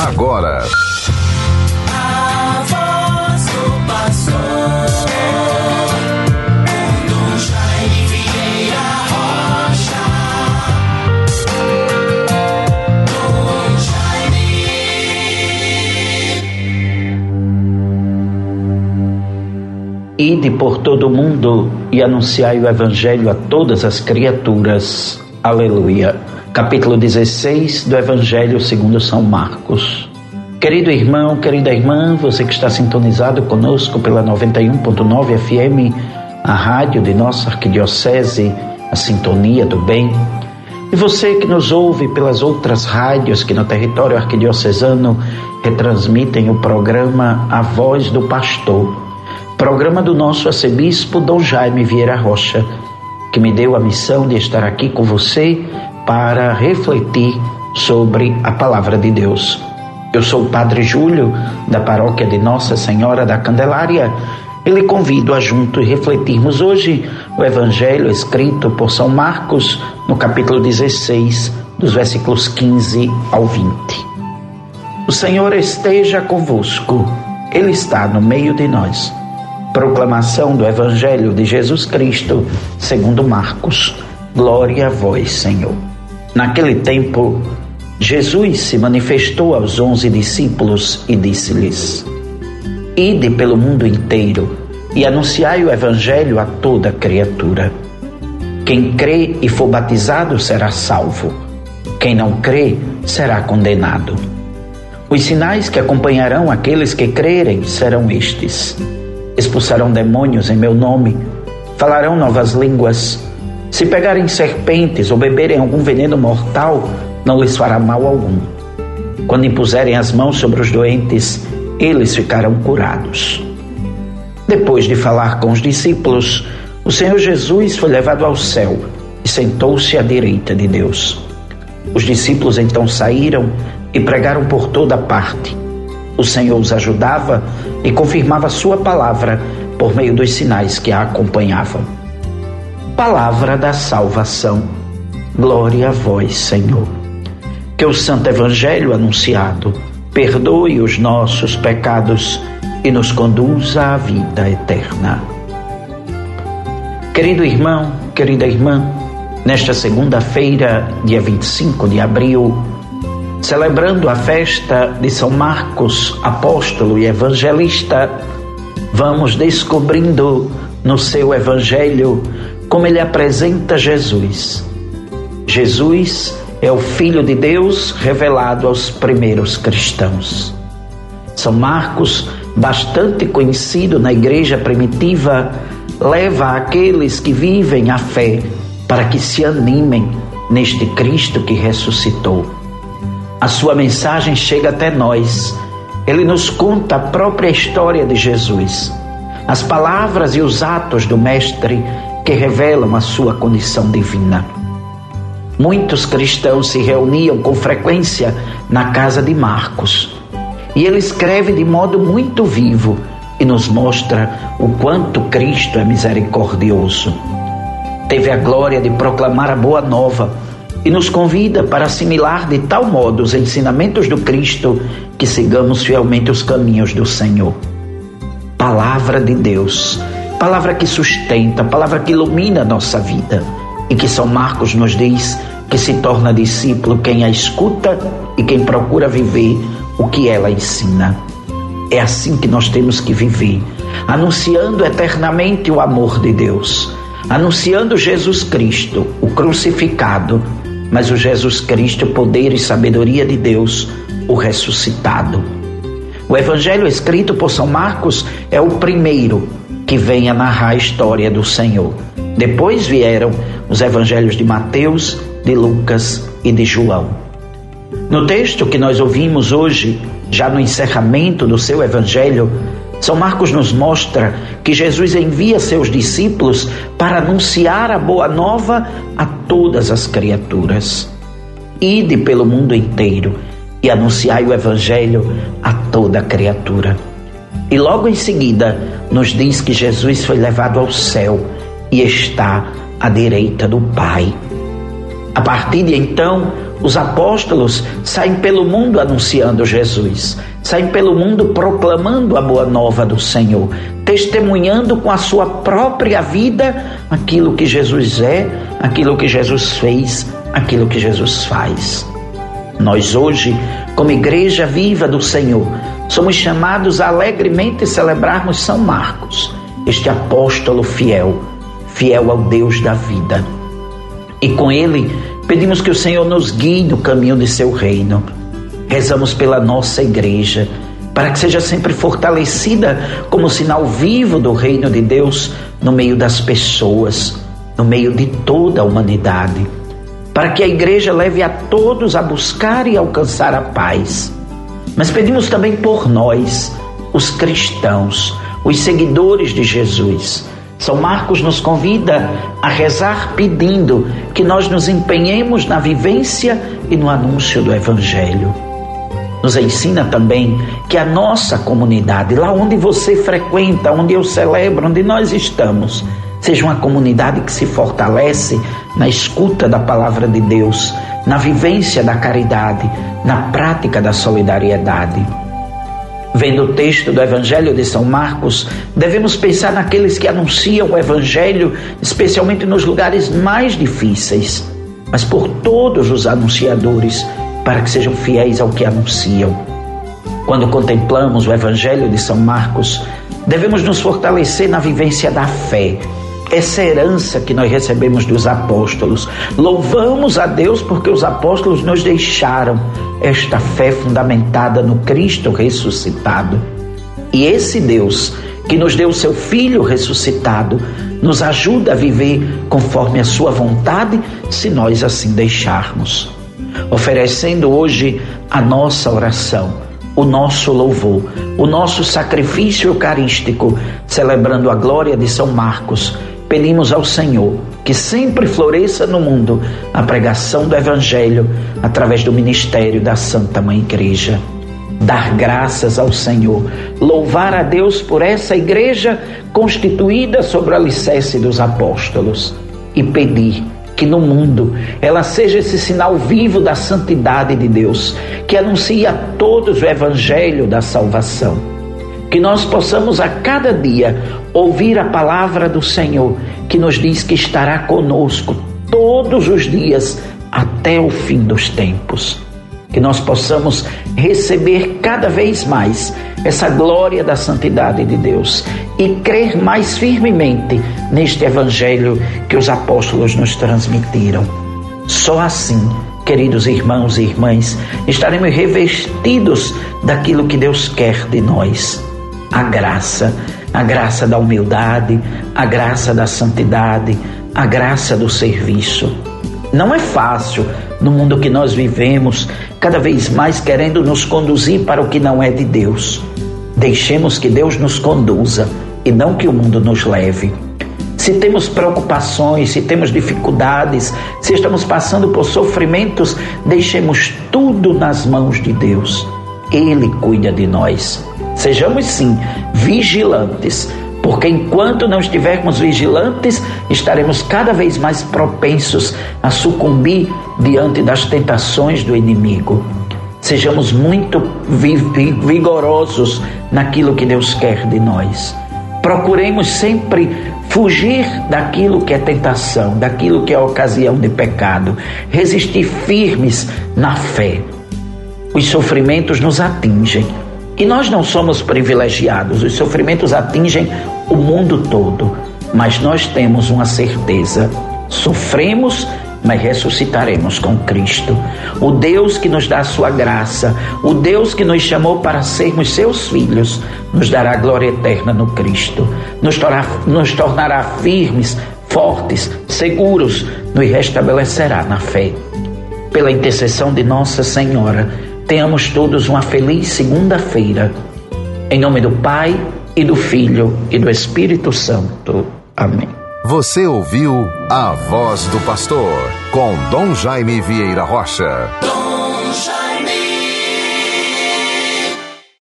agora. Ide por todo o mundo e anunciai o Evangelho a todas as criaturas. Aleluia. Capítulo 16 do Evangelho segundo São Marcos. Querido irmão, querida irmã, você que está sintonizado conosco pela 91.9 FM, a rádio de nossa arquidiocese, a Sintonia do Bem, e você que nos ouve pelas outras rádios que no território arquidiocesano retransmitem o programa A Voz do Pastor, programa do nosso arcebispo Dom Jaime Vieira Rocha, que me deu a missão de estar aqui com você para refletir sobre a palavra de Deus. Eu sou o Padre Júlio, da paróquia de Nossa Senhora da Candelária. Eu lhe convido a juntos refletirmos hoje o Evangelho escrito por São Marcos, no capítulo 16, dos versículos 15 ao 20. O Senhor esteja convosco, Ele está no meio de nós. Proclamação do Evangelho de Jesus Cristo, segundo Marcos. Glória a vós, Senhor. Naquele tempo, Jesus se manifestou aos onze discípulos e disse-lhes: Ide pelo mundo inteiro e anunciai o Evangelho a toda criatura. Quem crê e for batizado será salvo. Quem não crê será condenado. Os sinais que acompanharão aqueles que crerem serão estes: expulsarão demônios em meu nome, falarão novas línguas. Se pegarem serpentes ou beberem algum veneno mortal, não lhes fará mal algum. Quando impuserem as mãos sobre os doentes, eles ficarão curados. Depois de falar com os discípulos, o Senhor Jesus foi levado ao céu e sentou-se à direita de Deus. Os discípulos então saíram e pregaram por toda parte. O Senhor os ajudava e confirmava sua palavra por meio dos sinais que a acompanhavam. Palavra da salvação. Glória a vós, Senhor. Que o Santo Evangelho anunciado perdoe os nossos pecados e nos conduza à vida eterna. Querido irmão, querida irmã, nesta segunda-feira, dia 25 de abril, celebrando a festa de São Marcos, apóstolo e evangelista, vamos descobrindo no seu evangelho como ele apresenta Jesus. Jesus é o Filho de Deus revelado aos primeiros cristãos. São Marcos, bastante conhecido na igreja primitiva, leva aqueles que vivem a fé para que se animem neste Cristo que ressuscitou. A sua mensagem chega até nós. Ele nos conta a própria história de Jesus, as palavras e os atos do Mestre que revelam a sua condição divina. Muitos cristãos se reuniam com frequência na casa de Marcos. E ele escreve de modo muito vivo e nos mostra o quanto Cristo é misericordioso. Teve a glória de proclamar a boa nova e nos convida para assimilar de tal modo os ensinamentos do Cristo que sigamos fielmente os caminhos do Senhor. Palavra de Deus, palavra que sustenta, palavra que ilumina a nossa vida e que São Marcos nos diz que se torna discípulo quem a escuta e quem procura viver o que ela ensina. É assim que nós temos que viver, anunciando eternamente o amor de Deus, anunciando Jesus Cristo, o crucificado, mas o Jesus Cristo, poder e sabedoria de Deus, o ressuscitado. O evangelho escrito por São Marcos é o primeiro que vem a narrar a história do Senhor. Depois vieram os evangelhos de Mateus, de Lucas e de João. No texto que nós ouvimos hoje, já no encerramento do seu evangelho, São Marcos nos mostra que Jesus envia seus discípulos para anunciar a boa nova a todas as criaturas. Ide pelo mundo inteiro e anunciai o evangelho a toda criatura. E logo em seguida nos diz que Jesus foi levado ao céu e está à direita do Pai. A partir de então, Os apóstolos saem pelo mundo anunciando Jesus, saem pelo mundo proclamando a boa nova do Senhor, testemunhando com a sua própria vida aquilo que Jesus é, aquilo que Jesus fez, aquilo que Jesus faz. Nós hoje, como igreja viva do Senhor, somos chamados a alegremente celebrarmos São Marcos, este apóstolo fiel, fiel ao Deus da vida. E com ele, pedimos que o Senhor nos guie no caminho de seu reino. Rezamos pela nossa igreja, para que seja sempre fortalecida como sinal vivo do reino de Deus no meio das pessoas, no meio de toda a humanidade para que a igreja leve a todos a buscar e alcançar a paz. Mas pedimos também por nós, os cristãos, os seguidores de Jesus. São Marcos nos convida a rezar pedindo que nós nos empenhemos na vivência e no anúncio do Evangelho. Nos ensina também que a nossa comunidade, lá onde você frequenta, onde eu celebro, onde nós estamos, seja uma comunidade que se fortalece na escuta da palavra de Deus, na vivência da caridade, na prática da solidariedade. Vendo o texto do Evangelho de São Marcos, devemos pensar naqueles que anunciam o Evangelho, especialmente nos lugares mais difíceis, mas por todos os anunciadores, para que sejam fiéis ao que anunciam. Quando contemplamos o Evangelho de São Marcos, devemos nos fortalecer na vivência da fé, essa herança que nós recebemos dos apóstolos. Louvamos a Deus porque os apóstolos nos deixaram esta fé fundamentada no Cristo ressuscitado. E esse Deus que nos deu o seu Filho ressuscitado nos ajuda a viver conforme a sua vontade, se nós assim deixarmos. Oferecendo hoje a nossa oração, o nosso louvor, o nosso sacrifício eucarístico, celebrando a glória de São Marcos pedimos ao Senhor que sempre floresça no mundo a pregação do Evangelho através do ministério da Santa Mãe Igreja. Dar graças ao Senhor, louvar a Deus por essa igreja constituída sobre o alicerce dos apóstolos e pedir que no mundo ela seja esse sinal vivo da santidade de Deus, que anuncie a todos o evangelho da salvação que nós possamos a cada dia ouvir a palavra do Senhor, que nos diz que estará conosco todos os dias até o fim dos tempos. Que nós possamos receber cada vez mais essa glória da santidade de Deus e crer mais firmemente neste Evangelho que os apóstolos nos transmitiram. Só assim, queridos irmãos e irmãs, estaremos revestidos daquilo que Deus quer de nós a graça, a graça da humildade, a graça da santidade, a graça do serviço. Não é fácil no mundo que nós vivemos, cada vez mais querendo nos conduzir para o que não é de Deus. Deixemos que Deus nos conduza e não que o mundo nos leve. Se temos preocupações, se temos dificuldades, se estamos passando por sofrimentos, deixemos tudo nas mãos de Deus. Ele cuida de nós. Sejamos sim vigilantes, porque enquanto não estivermos vigilantes, estaremos cada vez mais propensos a sucumbir diante das tentações do inimigo. Sejamos muito vigorosos naquilo que Deus quer de nós. Procuremos sempre fugir daquilo que é tentação, daquilo que é ocasião de pecado, resistir firmes na fé. Os sofrimentos nos atingem, e nós não somos privilegiados, os sofrimentos atingem o mundo todo, mas nós temos uma certeza: sofremos, mas ressuscitaremos com Cristo. O Deus que nos dá a sua graça, o Deus que nos chamou para sermos seus filhos, nos dará glória eterna no Cristo, nos, nos tornará firmes, fortes, seguros, nos restabelecerá na fé. Pela intercessão de Nossa Senhora, Tenhamos todos uma feliz segunda-feira. Em nome do Pai e do Filho e do Espírito Santo. Amém. Você ouviu a voz do pastor com Dom Jaime Vieira Rocha.